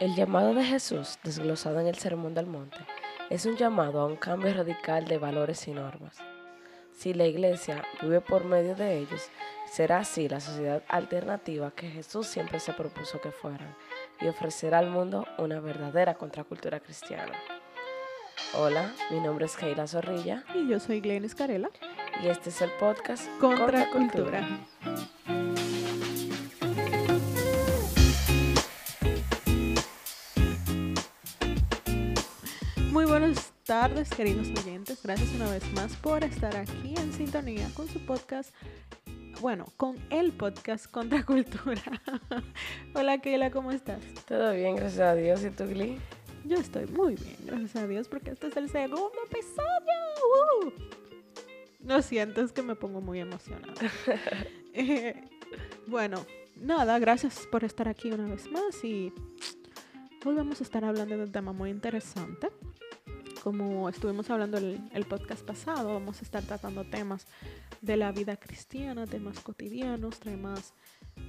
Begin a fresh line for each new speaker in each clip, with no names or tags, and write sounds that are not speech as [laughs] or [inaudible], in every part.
El llamado de Jesús, desglosado en el Sermón del Monte, es un llamado a un cambio radical de valores y normas. Si la Iglesia vive por medio de ellos, será así la sociedad alternativa que Jesús siempre se propuso que fueran y ofrecerá al mundo una verdadera contracultura cristiana. Hola, mi nombre es Keila Zorrilla.
Y yo soy Glenn Escarela.
Y este es el podcast
Contracultura. Muy tardes, queridos oyentes. Gracias una vez más por estar aquí en sintonía con su podcast. Bueno, con el podcast Contracultura. [laughs] Hola, Keila, ¿cómo estás?
Todo bien, gracias a Dios. ¿Y tú, Glee?
Yo estoy muy bien, gracias a Dios, porque este es el segundo episodio. ¡Uh! Lo siento, es que me pongo muy emocionada. [laughs] Eh, bueno, nada, gracias por estar aquí una vez más y hoy vamos a estar hablando de un tema muy interesante. Como estuvimos hablando el, el podcast pasado, vamos a estar tratando temas de la vida cristiana, temas cotidianos, temas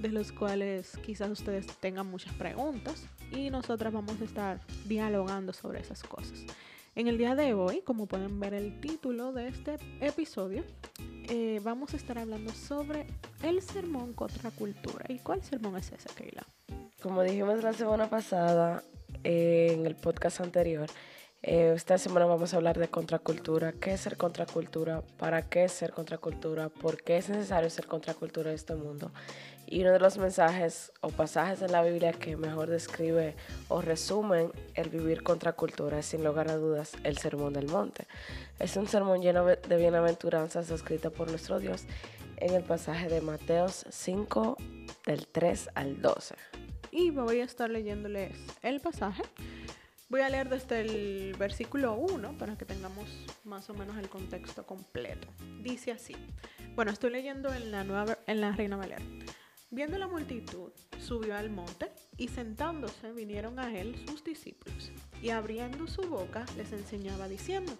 de los cuales quizás ustedes tengan muchas preguntas y nosotras vamos a estar dialogando sobre esas cosas. En el día de hoy, como pueden ver el título de este episodio, eh, vamos a estar hablando sobre el sermón contra cultura. ¿Y cuál sermón es ese, Keila?
Como dijimos la semana pasada eh, en el podcast anterior, eh, esta semana vamos a hablar de contracultura. ¿Qué es ser contracultura? ¿Para qué es ser contracultura? ¿Por qué es necesario ser contracultura en este mundo? Y uno de los mensajes o pasajes en la Biblia que mejor describe o resumen el vivir contracultura es sin lugar a dudas el Sermón del Monte. Es un sermón lleno de bienaventuranzas escrito por nuestro Dios en el pasaje de Mateos 5 del 3 al 12.
Y voy a estar leyéndoles el pasaje Voy a leer desde el versículo 1 para que tengamos más o menos el contexto completo. Dice así. Bueno, estoy leyendo en la, nueva, en la Reina Valera. Viendo la multitud, subió al monte y sentándose vinieron a él sus discípulos y abriendo su boca les enseñaba diciendo,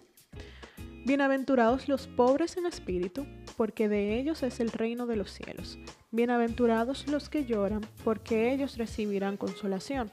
Bienaventurados los pobres en espíritu, porque de ellos es el reino de los cielos. Bienaventurados los que lloran, porque ellos recibirán consolación.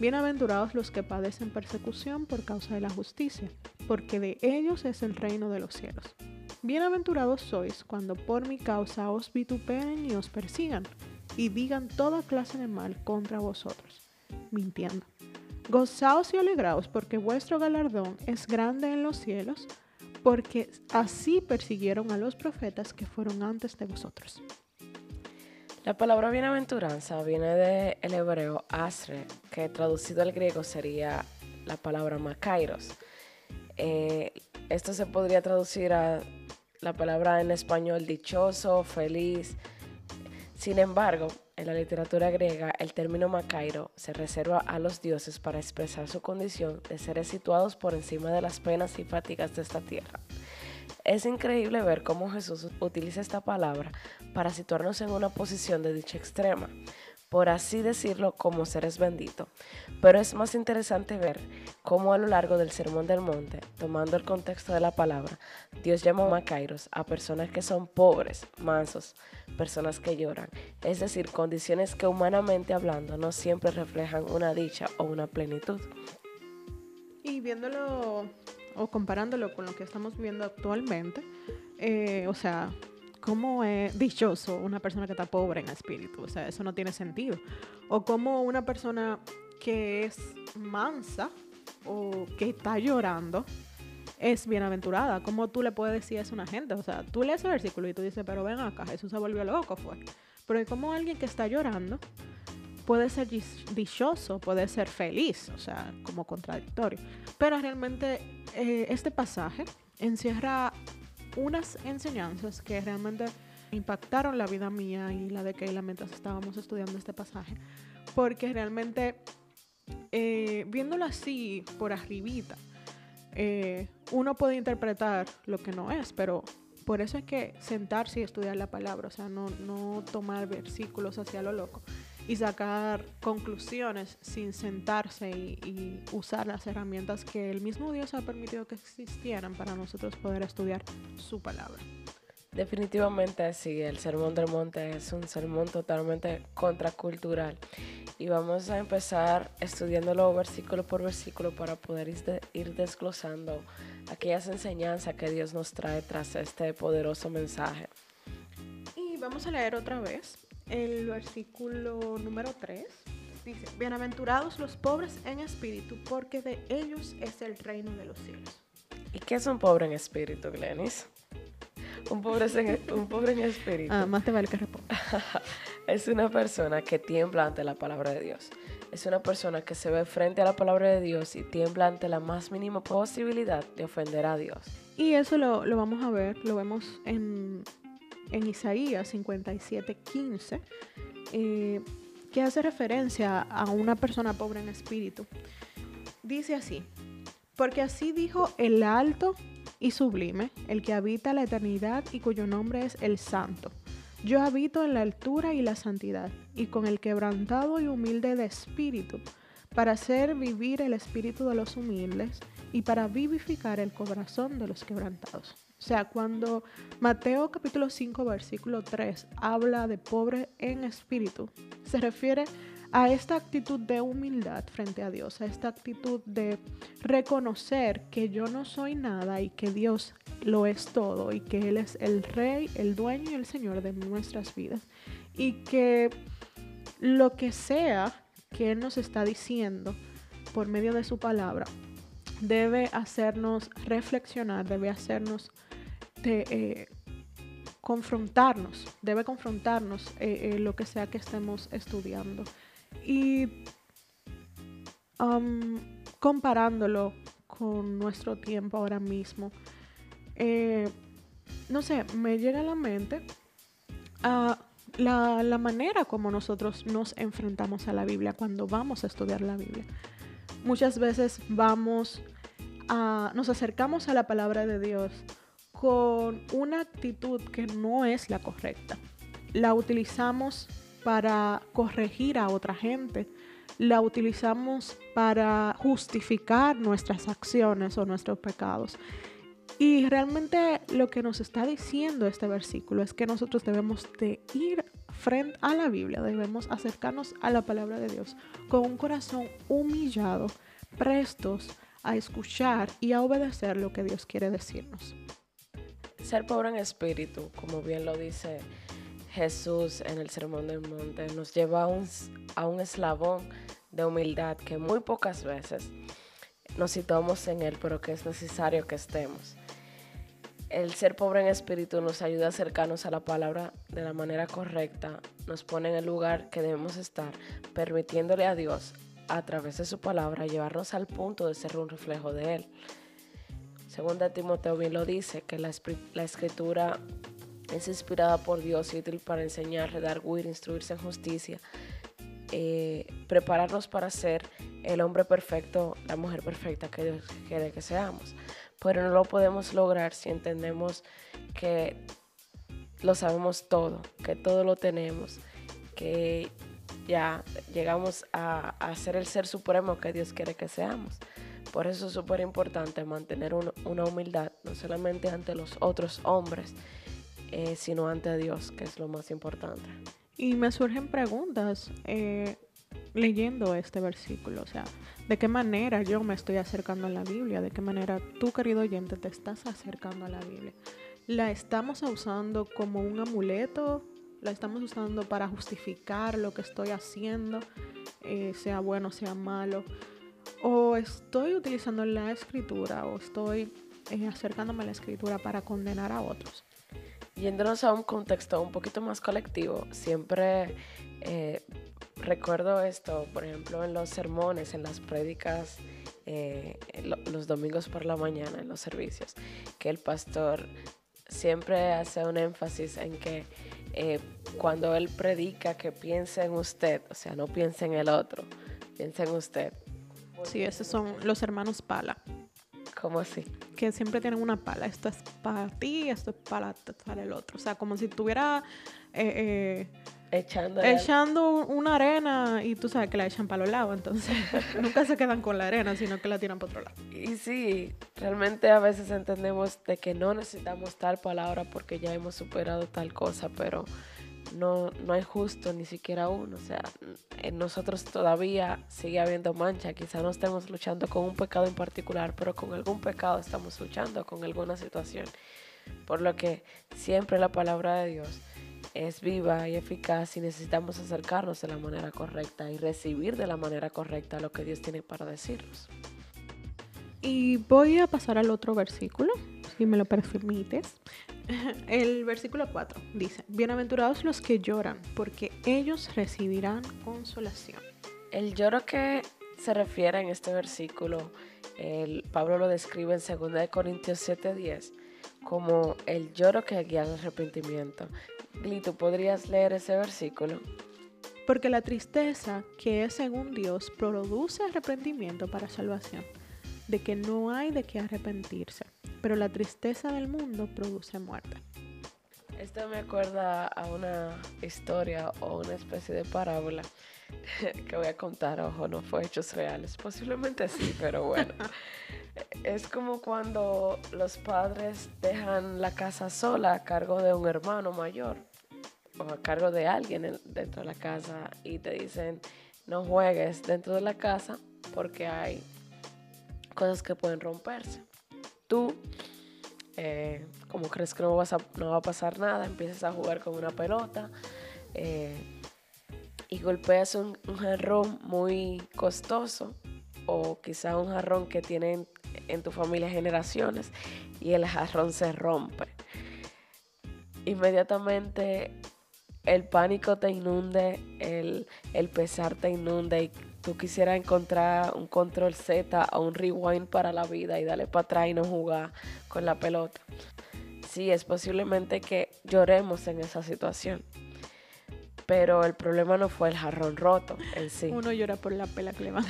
Bienaventurados los que padecen persecución por causa de la justicia, porque de ellos es el reino de los cielos. Bienaventurados sois cuando por mi causa os vituperen y os persigan, y digan toda clase de mal contra vosotros, mintiendo. Gozaos y alegraos, porque vuestro galardón es grande en los cielos, porque así persiguieron a los profetas que fueron antes de vosotros.
La palabra bienaventuranza viene del hebreo asre, que traducido al griego sería la palabra makairos. Eh, esto se podría traducir a la palabra en español dichoso, feliz. Sin embargo, en la literatura griega, el término macairo se reserva a los dioses para expresar su condición de seres situados por encima de las penas y fatigas de esta tierra. Es increíble ver cómo Jesús utiliza esta palabra para situarnos en una posición de dicha extrema, por así decirlo, como seres benditos. Pero es más interesante ver cómo a lo largo del Sermón del Monte, tomando el contexto de la palabra, Dios llama a Macairos a personas que son pobres, mansos, personas que lloran, es decir, condiciones que humanamente hablando no siempre reflejan una dicha o una plenitud.
Y viéndolo o comparándolo con lo que estamos viviendo actualmente, eh, o sea, ¿cómo es dichoso una persona que está pobre en espíritu? O sea, eso no tiene sentido. O como una persona que es mansa o que está llorando es bienaventurada. ¿Cómo tú le puedes decir eso a una gente? O sea, tú lees ese versículo y tú dices, pero ven acá, Jesús se volvió loco, fue. Pero como alguien que está llorando puede ser dichoso, puede ser feliz, o sea, como contradictorio. Pero realmente eh, este pasaje encierra unas enseñanzas que realmente impactaron la vida mía y la de Keila mientras estábamos estudiando este pasaje, porque realmente, eh, viéndolo así por arribita, eh, uno puede interpretar lo que no es, pero por eso hay que sentarse y estudiar la palabra, o sea, no, no tomar versículos hacia lo loco y sacar conclusiones sin sentarse y, y, usar las herramientas que el mismo Dios ha permitido que existieran para nosotros poder estudiar su palabra.
Definitivamente sí, el Sermón del Monte es un sermón totalmente contracultural y vamos a empezar estudiándolo versículo por versículo para poder ir desglosando aquellas enseñanzas que Dios nos trae tras este poderoso mensaje.
Y vamos a leer otra vez el versículo número 3. Dice, bienaventurados los pobres en espíritu, porque de ellos es el reino de los cielos.
¿Y qué es un pobre en espíritu, Glenis? un pobre en, un pobre en espíritu.
Ah, más te vale que responda. [laughs]
es una persona que tiembla ante la palabra de Dios. Es una persona que se ve frente a la palabra de Dios y tiembla ante la más mínima posibilidad de ofender a Dios.
Y eso lo, lo vamos a ver, lo vemos en, en Isaías 57, 15, eh, que hace referencia a una persona pobre en espíritu. Dice así, porque así dijo el alto y sublime, el que habita la eternidad y cuyo nombre es el Santo. Yo habito en la altura y la santidad, y con el quebrantado y humilde de espíritu, para hacer vivir el espíritu de los humildes y para vivificar el corazón de los quebrantados. O sea, cuando Mateo capítulo 5 versículo 3 habla de pobre en espíritu, se refiere a esta actitud de humildad frente a Dios, a esta actitud de reconocer que yo no soy nada y que Dios lo es todo y que Él es el rey, el dueño y el señor de nuestras vidas. Y que lo que sea que Él nos está diciendo por medio de su palabra debe hacernos reflexionar, debe hacernos de, eh, confrontarnos, debe confrontarnos eh, eh, lo que sea que estemos estudiando. Y comparándolo con nuestro tiempo ahora mismo, no sé, me llega a la mente a la, la, manera como nosotros nos enfrentamos a la Biblia cuando vamos a estudiar la Biblia. Muchas veces vamos nos acercamos a la palabra de Dios con una actitud que no es la correcta. La utilizamos para corregir a otra gente, la utilizamos para justificar nuestras acciones o nuestros pecados. Y realmente lo que nos está diciendo este versículo es que nosotros debemos de ir frente a la Biblia, debemos acercarnos a la palabra de Dios con un corazón humillado, prestos a escuchar y a obedecer lo que Dios quiere decirnos.
Ser pobre en espíritu, como bien lo dice Jesús en el Sermón del Monte nos lleva a un, a un eslabón de humildad que muy pocas veces nos situamos en él, pero que es necesario que estemos. El ser pobre en espíritu nos ayuda a acercarnos a la palabra de la manera correcta, nos pone en el lugar que debemos estar, permitiéndole a Dios, a través de su palabra, llevarnos al punto de ser un reflejo de Él. Segunda Timoteo bien lo dice, que la, escritura es inspirada por Dios y útil para enseñar, redarguir, instruirse en justicia, eh, prepararnos para ser el hombre perfecto, la mujer perfecta que Dios quiere que seamos. Pero no lo podemos lograr si entendemos que lo sabemos todo, que todo lo tenemos, que ya llegamos a, a ser el ser supremo que Dios quiere que seamos. Por eso es súper importante mantener una humildad, no solamente ante los otros hombres, eh, sino ante Dios, que es lo más importante.
Y me surgen preguntas eh, leyendo este versículo, o sea, ¿de qué manera yo me estoy acercando a la Biblia? ¿De qué manera tú, querido oyente, te estás acercando a la Biblia? ¿La estamos usando como un amuleto? ¿La estamos usando para justificar lo que estoy haciendo, eh, sea bueno, sea malo? ¿O estoy utilizando la escritura o estoy acercándome a la escritura para condenar a otros?
Yéndonos a un contexto un poquito más colectivo, siempre eh, recuerdo esto, por ejemplo, en los sermones, en las prédicas, eh, los domingos por la mañana, en los servicios, que el pastor siempre hace un énfasis en que eh, cuando él predica que piense en usted, o sea, no piense en el otro, piense en usted.
Sí, esos son los hermanos Pala.
¿Cómo así?
Que siempre tienen una pala. Esto es para ti, esto es para, para el otro. O sea, como si tuviera... Eh,
Echando,
echando una arena y tú sabes que la echan para los lados, entonces [laughs] nunca se quedan con la arena, sino que la tiran para otro lado.
Y sí, realmente a veces entendemos de que no necesitamos tal palabra porque ya hemos superado tal cosa, pero no, no hay justo ni siquiera uno. O sea, en nosotros todavía sigue habiendo mancha. Quizá no estemos luchando con un pecado en particular, pero con algún pecado estamos luchando, con alguna situación. Por lo que siempre la palabra de Dios es viva y eficaz y necesitamos acercarnos de la manera correcta y recibir de la manera correcta lo que Dios tiene para decirnos.
Y voy a pasar al otro versículo, si me lo permites. [laughs] El versículo 4 dice, Bienaventurados los que lloran, porque ellos recibirán consolación.
El lloro que se refiere en este versículo, el, Pablo lo describe en 2 Corintios 7:10 como el lloro que guía al arrepentimiento. Glito, ¿podrías leer ese versículo?
Porque la tristeza que es según Dios produce arrepentimiento para salvación, de que no hay de qué arrepentirse, pero la tristeza del mundo produce muerte.
Esto me acuerda a una historia o una especie de parábola [laughs] que voy a contar, ojo, no fue hechos reales, posiblemente sí, pero bueno. [laughs] Es como cuando los padres dejan la casa sola a cargo de un hermano mayor o a cargo de alguien dentro de la casa y te dicen no juegues dentro de la casa porque hay cosas que pueden romperse. Tú, eh, como crees que no, va a pasar nada, empiezas a jugar con una pelota eh, y golpeas un, un jarrón muy costoso o quizá un jarrón que tienen en tu familia generaciones y el jarrón se rompe. Inmediatamente el pánico te inunde, el, el pesar te inunde y tú quisieras encontrar un control Z o un rewind para la vida y darle para atrás y no jugar con la pelota. Sí, es posiblemente que lloremos en esa situación. Pero el problema no fue el jarrón roto en sí.
Uno llora por la pela que le van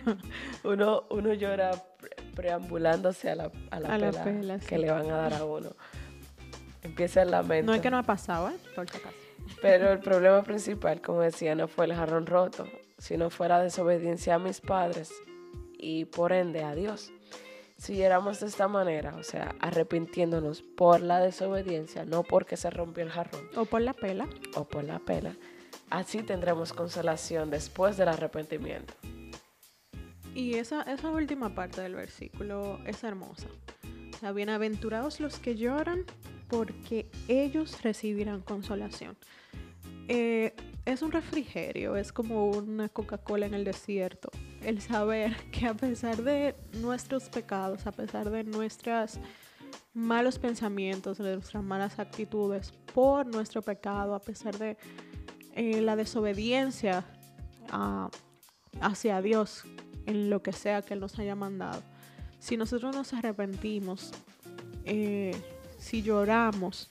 [laughs]
uno, uno llora preambulándose a la, a la, pela, que le van a dar a uno. Empieza el lamento.
No es que no ha pasado, ¿eh? Por si acaso.
Pero el problema principal, como decía, no fue el jarrón roto, sino fue la desobediencia a mis padres y por ende a Dios. Si éramos de esta manera, o sea, arrepintiéndonos por la desobediencia, no porque se rompió el jarrón.
O por la pela.
O por la pela. Así tendremos consolación después del arrepentimiento.
Y esa, esa última parte del versículo es hermosa. O sea, bienaventurados los que lloran porque ellos recibirán consolación. Eh, es un refrigerio, es como una Coca-Cola en el desierto. El saber [laughs] que a pesar de nuestros pecados, a pesar de nuestros malos pensamientos, de nuestras malas actitudes, por nuestro pecado, a pesar de eh, la desobediencia ah, hacia Dios en lo que sea que Él nos haya mandado, si nosotros nos arrepentimos, eh, si lloramos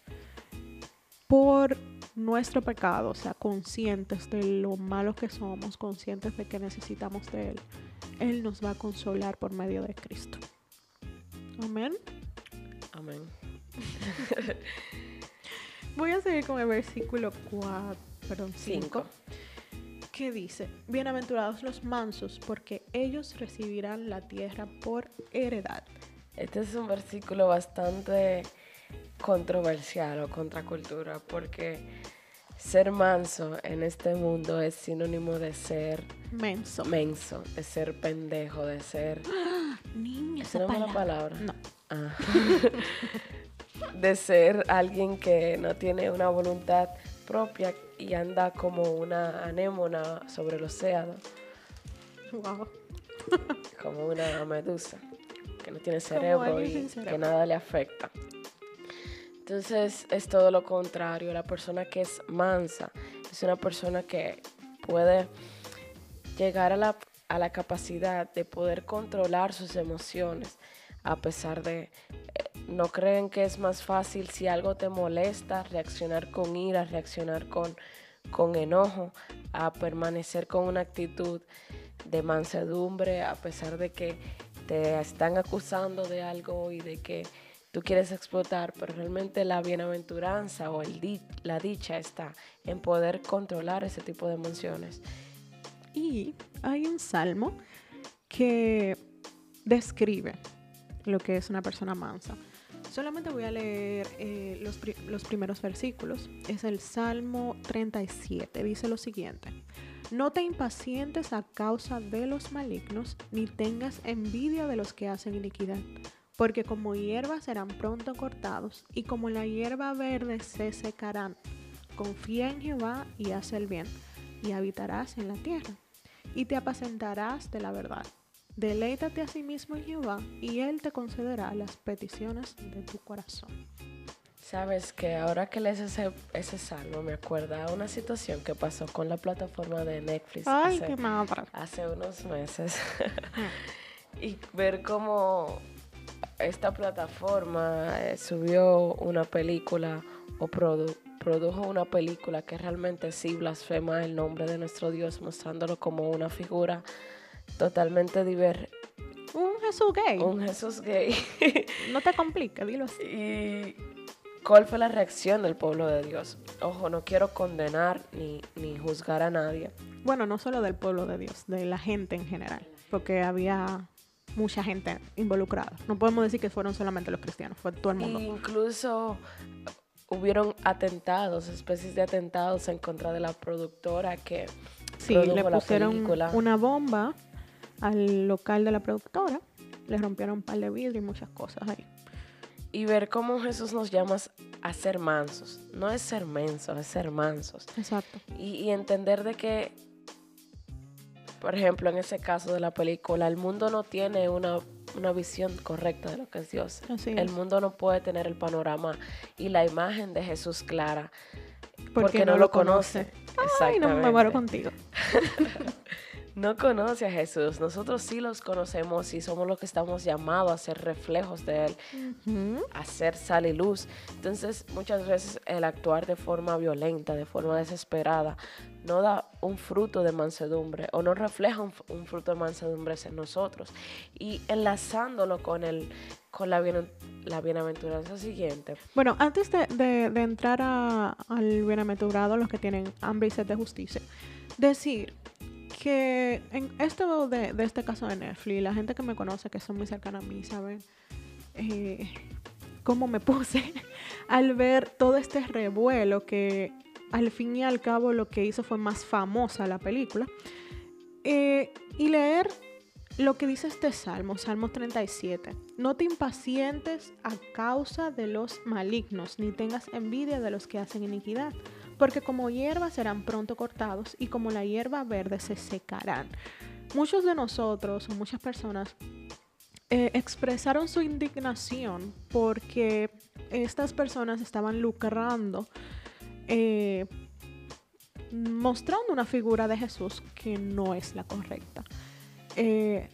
por nuestro pecado, o sea, conscientes de lo malos que somos, conscientes de que necesitamos de Él, Él nos va a consolar por medio de Cristo. Amén.
Amén. [laughs]
Voy a seguir con el versículo 4, perdón, 5, que dice, bienaventurados los mansos, porque ellos recibirán la tierra por heredad.
Este es un versículo bastante controversial o contracultura, porque ser manso en este mundo es sinónimo de ser
menso,
menso de ser pendejo, de ser... [gasps]
Niña,
esa no es palabra.
No.
Ah. [laughs] de ser alguien que no tiene una voluntad propia y anda como una anémona sobre el océano.
Wow.
como una medusa que no tiene cerebro y que nada le afecta. Entonces es todo lo contrario. La persona que es mansa es una persona que puede llegar a la, a la capacidad de poder controlar sus emociones a pesar de... No creen que es más fácil si algo te molesta, reaccionar con ira, reaccionar con, con enojo, a permanecer con una actitud de mansedumbre a pesar de que te están acusando de algo y de que tú quieres explotar, pero realmente la bienaventuranza o el la dicha está en poder controlar ese tipo de emociones.
Y hay un salmo que describe lo que es una persona mansa. Solamente voy a leer eh, los, los primeros versículos. Es el Salmo 37. Dice lo siguiente. No te impacientes a causa de los malignos, ni tengas envidia de los que hacen iniquidad, porque como hierba serán pronto cortados, y como la hierba verde se secarán. Confía en Jehová y haz el bien, y habitarás en la tierra, y te apacentarás de la verdad. Deleítate a sí mismo en Jehová, y Él te concederá las peticiones de tu corazón.
Sabes que ahora que lees ese, ese salmo me acuerda una situación que pasó con la plataforma de Netflix
Ay,
hace,
qué
hace unos meses. [laughs] y ver cómo esta plataforma eh, subió una película o produjo una película que realmente sí blasfema el nombre de nuestro Dios, mostrándolo como una figura totalmente diversa.
Un Jesús gay.
Un Jesús gay.
no te compliques, dilo así.
Y ¿Cuál fue la reacción del pueblo de Dios? Ojo, no quiero condenar ni, ni juzgar a nadie.
Bueno, no solo del pueblo de Dios, de la gente en general, porque había mucha gente involucrada. No podemos decir que fueron solamente los cristianos, fue todo el mundo.
incluso hubieron atentados, especies de atentados en contra de la productora que
sí, le pusieron una bomba al local de la productora, le rompieron un par de vidrio y muchas cosas ahí
y ver cómo Jesús nos llama a ser mansos. No es ser mensos, es ser mansos.
Exacto.
Y, entender de que, por ejemplo, en ese caso de la película, el mundo no tiene una, visión correcta de lo que es Dios. el mundo no puede tener el panorama y la imagen de Jesús clara. Porque, no, lo conoce.
conoce. Ay, no me muero contigo. [laughs]
no conoce a Jesús. Nosotros sí los conocemos y somos los que estamos llamados a ser reflejos de Él, a ser sal y luz. Entonces, muchas veces el actuar de forma violenta, de forma desesperada, no da un fruto de mansedumbre o no refleja un, fruto de mansedumbre en nosotros. Y enlazándolo con, el, con la, la bienaventuranza siguiente.
Bueno, antes de, entrar al bienaventurado, los que tienen hambre y sed de justicia, decir que en esto de, este caso de Netflix, la gente que me conoce, que son muy cercana a mí, saben eh, cómo me [laughs] puse al ver todo este revuelo que al fin y al cabo lo que hizo fue más famosa la película. Eh, y leer lo que dice este salmo, Salmo 37. No te impacientes a causa de los malignos, ni tengas envidia de los que hacen iniquidad porque como hierba serán pronto cortados y como la hierba verde se secarán. Muchos de nosotros o muchas personas eh, expresaron su indignación porque estas personas estaban lucrando, eh, mostrando una figura de Jesús que no es la correcta. Eh,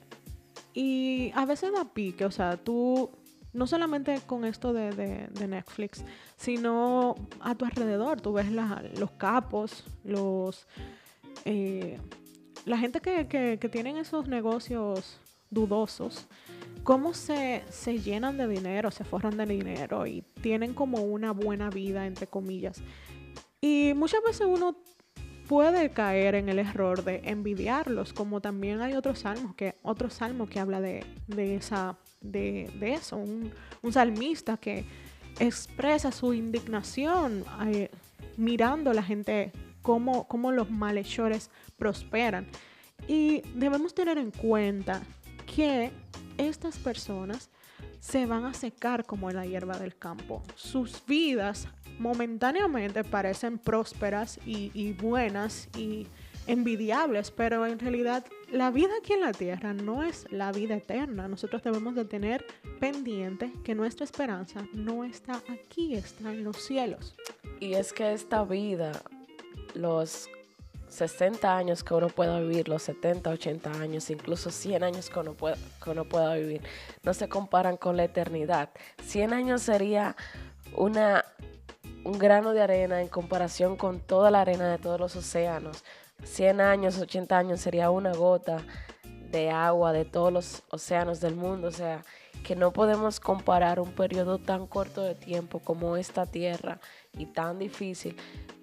y a veces da pique, o sea, tú no solamente con esto de, Netflix, sino a tu alrededor. Tú ves los capos, los eh, la gente que, que, tienen esos negocios dudosos, cómo se, se llenan de dinero, se forran de dinero y tienen como una buena vida, entre comillas. Y muchas veces uno puede caer en el error de envidiarlos, como también hay otros salmos que, otro salmo que habla de, esa, de, eso, un, salmista que expresa su indignación eh, mirando a la gente cómo, cómo los malhechores prosperan. Y debemos tener en cuenta que estas personas se van a secar como la hierba del campo. Sus vidas momentáneamente parecen prósperas y, buenas y envidiables, pero en realidad la vida aquí en la tierra no es la vida eterna. Nosotros debemos de tener pendiente que nuestra esperanza no está aquí, está en los cielos.
Y es que esta vida, los 60 años que uno pueda vivir, los 70, 80 años, incluso 100 años que uno, pueda, que uno pueda vivir, no se comparan con la eternidad. 100 años sería una un grano de arena en comparación con toda la arena de todos los océanos. 100 años, 80 años sería una gota de agua de todos los océanos del mundo. O sea, que no podemos comparar un periodo tan corto de tiempo como esta tierra y tan difícil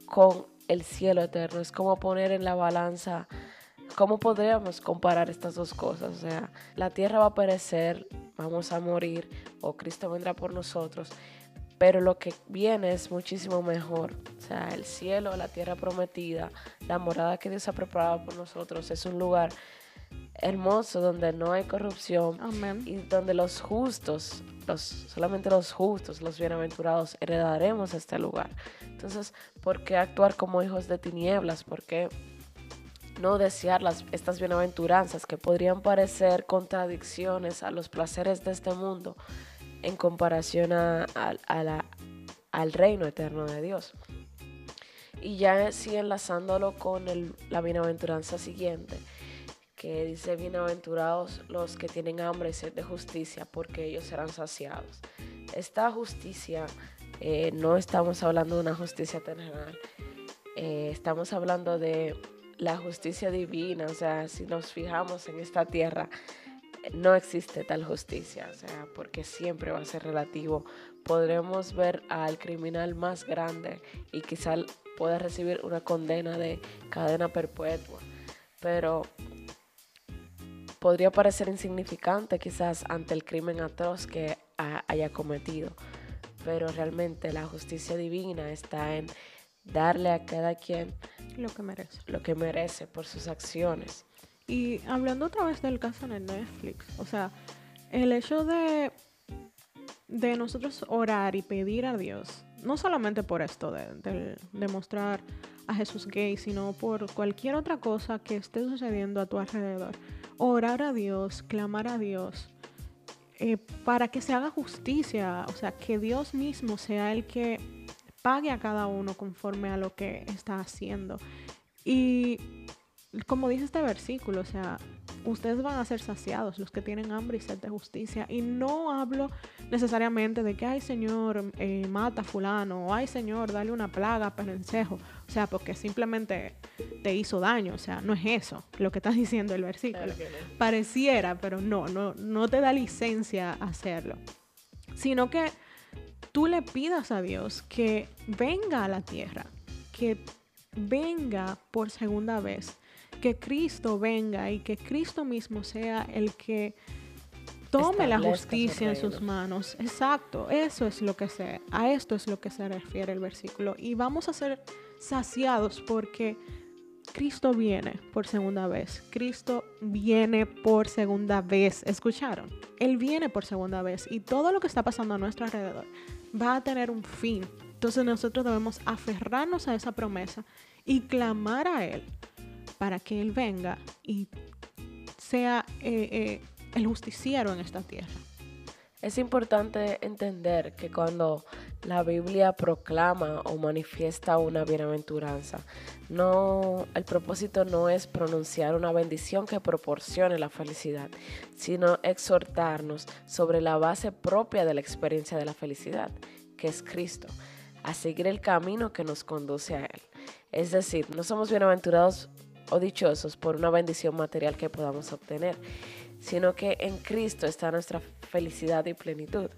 con el cielo eterno. Es como poner en la balanza, ¿cómo podríamos comparar estas dos cosas? O sea, la tierra va a perecer, vamos a morir o Cristo vendrá por nosotros, pero lo que viene es muchísimo mejor. O sea, el cielo, la tierra prometida, la morada que Dios ha preparado por nosotros es un lugar hermoso donde no hay corrupción y donde los justos, los, solamente los justos, los bienaventurados, heredaremos este lugar. Entonces, ¿por qué actuar como hijos de tinieblas? ¿Por qué no desear las, estas bienaventuranzas que podrían parecer contradicciones a los placeres de este mundo en comparación a, la, al reino eterno de Dios? Y ya sí enlazándolo con la bienaventuranza siguiente que dice, bienaventurados los que tienen hambre y sed de justicia, porque ellos serán saciados. Esta justicia, eh, no estamos hablando de una justicia terrenal, eh, estamos hablando de la justicia divina, o sea, si nos fijamos en esta tierra, no existe tal justicia, o sea, porque siempre va a ser relativo. Podremos ver al criminal más grande y quizá pueda recibir una condena de cadena perpetua, pero podría parecer insignificante quizás ante el crimen atroz que haya cometido, pero realmente la justicia divina está en darle a cada quien
lo que merece,
lo que merece por sus acciones.
Y hablando otra vez del caso en Netflix, o sea, el hecho de, de nosotros orar y pedir a Dios, no solamente por esto de, de mostrar a Jesús gay, sino por cualquier otra cosa que esté sucediendo a tu alrededor orar a Dios, clamar a Dios, eh, para que se haga justicia, o sea, que Dios mismo sea el que pague a cada uno conforme a lo que está haciendo. Y como dice este versículo, o sea, ustedes van a ser saciados, los que tienen hambre y sed de justicia. Y no hablo necesariamente de que, ay Señor, eh, mata a fulano, o ay Señor, dale una plaga a Perencejo. O sea, porque simplemente te hizo daño. O sea, no es eso lo que está [laughs] diciendo el versículo. Pareciera, pero no, no, no te da licencia a hacerlo. Sino que tú le pidas a Dios que venga a la tierra, que venga por segunda vez que Cristo venga y que Cristo mismo sea el que tome la justicia en sus manos. Exacto, eso es lo que se, a esto es lo que se refiere el versículo. Y vamos a ser saciados porque Cristo viene por segunda vez. Cristo viene por segunda vez. ¿Escucharon? Él viene por segunda vez y todo lo que está pasando a nuestro alrededor va a tener un fin. Entonces nosotros debemos aferrarnos a esa promesa y clamar a Él para que Él venga y sea eh, eh, el justiciero en esta tierra.
Es importante entender que cuando la Biblia proclama o manifiesta una bienaventuranza, no, el propósito no es pronunciar una bendición que proporcione la felicidad, sino exhortarnos sobre la base propia de la experiencia de la felicidad, que es Cristo, a seguir el camino que nos conduce a Él. Es decir, no somos bienaventurados dichosos por una bendición material que podamos obtener, sino que en Cristo está nuestra felicidad y plenitud.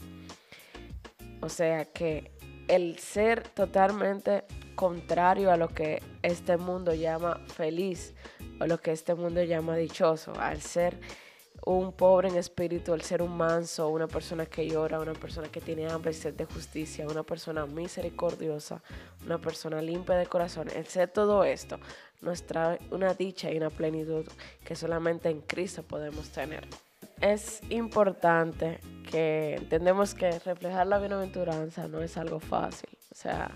O sea que el ser totalmente contrario a lo que este mundo llama feliz o lo que este mundo llama dichoso, al ser un pobre en espíritu, al ser un manso, una persona que llora, una persona que tiene hambre y sed de justicia, una persona misericordiosa, una persona limpia de corazón, el ser todo esto nos trae una dicha y una plenitud que solamente en Cristo podemos tener. Es importante que entendemos que reflejar la bienaventuranza no es algo fácil, o sea,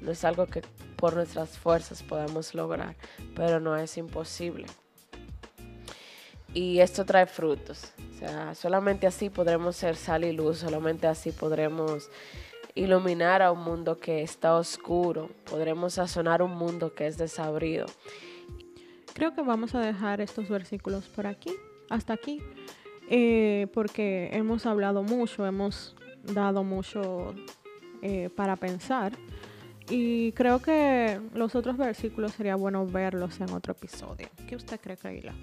no es algo que por nuestras fuerzas podamos lograr, pero no es imposible. Y esto trae frutos, o sea, solamente así podremos ser sal y luz, solamente así podremos iluminar a un mundo que está oscuro, podremos sazonar un mundo que es desabrido.
Creo que vamos a dejar estos versículos por aquí, hasta aquí, eh, porque hemos hablado mucho, hemos dado mucho eh, para pensar. Y creo que los otros versículos sería bueno verlos en otro episodio. ¿Qué usted cree, Kaila?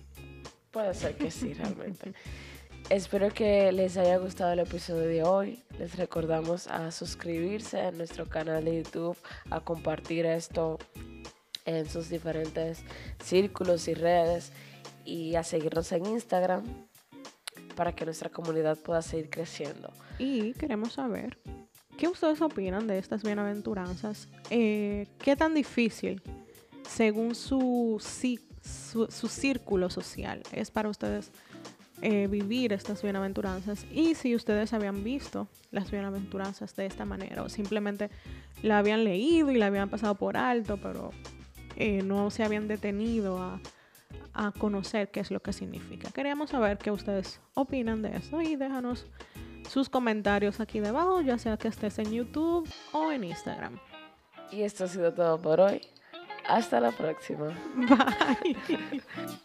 Puede ser que sí, realmente. [laughs] Espero que les haya gustado el episodio de hoy. Les recordamos a suscribirse a nuestro canal de YouTube, a compartir esto en sus diferentes círculos y redes y a seguirnos en Instagram para que nuestra comunidad pueda seguir creciendo.
Y queremos saber qué ustedes opinan de estas bienaventuranzas. Eh, ¿Qué tan difícil, según su, su, su círculo social, es para ustedes? Eh, vivir estas bienaventuranzas y si ustedes habían visto las bienaventuranzas de esta manera o simplemente la habían leído y la habían pasado por alto, pero eh, no se habían detenido a, a, conocer qué es lo que significa. Queríamos saber qué ustedes opinan de eso y déjanos sus comentarios aquí debajo, ya sea que estés en YouTube o en Instagram.
Y esto ha sido todo por hoy. Hasta la próxima. [laughs]
Bye.